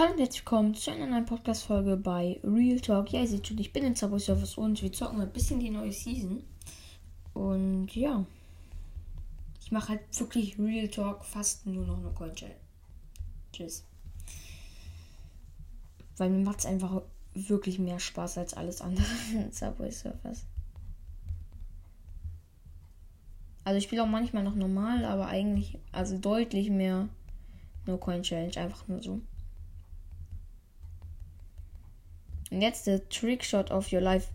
Hallo und herzlich willkommen zu einer neuen Podcast-Folge bei Real Talk. Ja, ihr seht schon, ich bin in Subway Surfers und wir zocken ein bisschen die neue Season. Und ja, ich mache halt wirklich Real Talk fast nur noch eine Coin Challenge. Tschüss. Weil mir macht es einfach wirklich mehr Spaß als alles andere in Subway Surfers. Also ich spiele auch manchmal noch normal, aber eigentlich, also deutlich mehr No Coin Challenge, einfach nur so. Und jetzt der Trickshot of your life.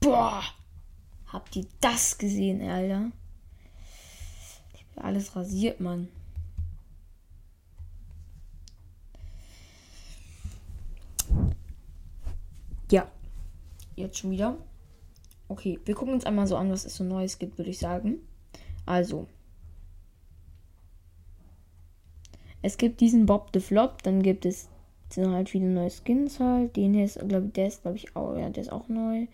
Boah! Habt ihr das gesehen, Alter? Alles rasiert, Mann. Ja. Jetzt schon wieder. Okay, wir gucken uns einmal so an, was es so Neues gibt, würde ich sagen. Also. Es gibt diesen Bob the Flop, dann gibt es sind halt viele neue Skins halt. Den hier ist, glaube ich, der ist, glaube ich, auch, ja, der ist auch neu.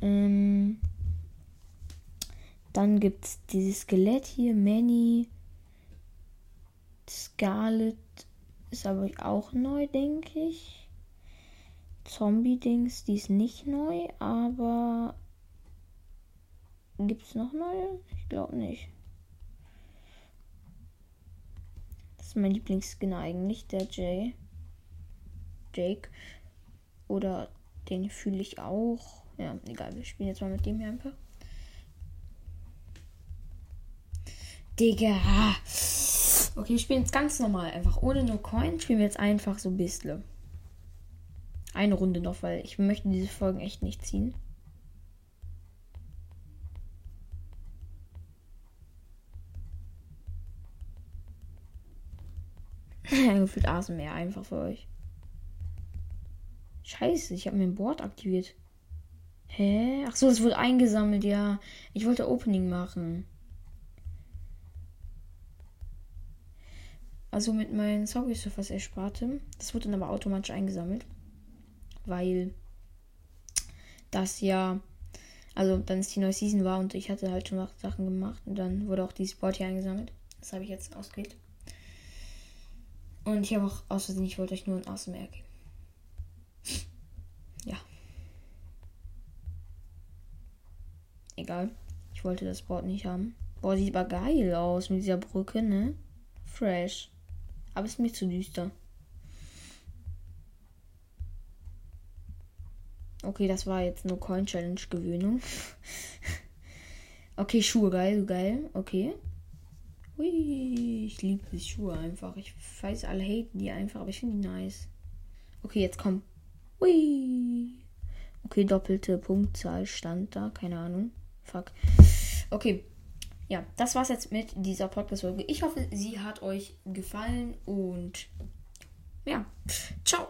Ähm, dann gibt es dieses Skelett hier, Manny. Scarlet ist aber auch neu, denke ich. Zombie-Dings, die ist nicht neu, aber gibt es noch neue? Ich glaube nicht. Das ist mein Lieblingsskin eigentlich, der Jay. Jake. Oder den fühle ich auch. Ja, egal, wir spielen jetzt mal mit dem hier einfach. Digga. Okay, wir spielen jetzt ganz normal. Einfach ohne No Coin spielen wir jetzt einfach so Bistle. Eine Runde noch, weil ich möchte diese Folgen echt nicht ziehen. Gefühlt ASMR einfach für euch. Scheiße, ich habe mir ein Board aktiviert. Hä? Ach so, es wurde eingesammelt, ja. Ich wollte Opening machen. Also mit meinen Subway Surfers ersparte. Das wurde dann aber automatisch eingesammelt. Weil das ja. Also dann ist die neue Season war und ich hatte halt schon Sachen gemacht. Und dann wurde auch dieses Board hier eingesammelt. Das habe ich jetzt ausgewählt. Und ich habe auch aus Versehen, ich wollte euch nur ein ASMR geben. Ja. Egal. Ich wollte das Board nicht haben. Boah, sieht aber geil aus mit dieser Brücke, ne? Fresh. Aber ist mir zu düster. Okay, das war jetzt nur Coin Challenge Gewöhnung. okay, Schuhe geil, geil. Okay. Hui, ich liebe die Schuhe einfach. Ich weiß, alle haten die einfach, aber ich finde die nice. Okay, jetzt kommt Hui. Okay, doppelte Punktzahl stand da. Keine Ahnung. Fuck. Okay. Ja, das war's jetzt mit dieser Podcast-Folge. Ich hoffe, sie hat euch gefallen und ja, ciao.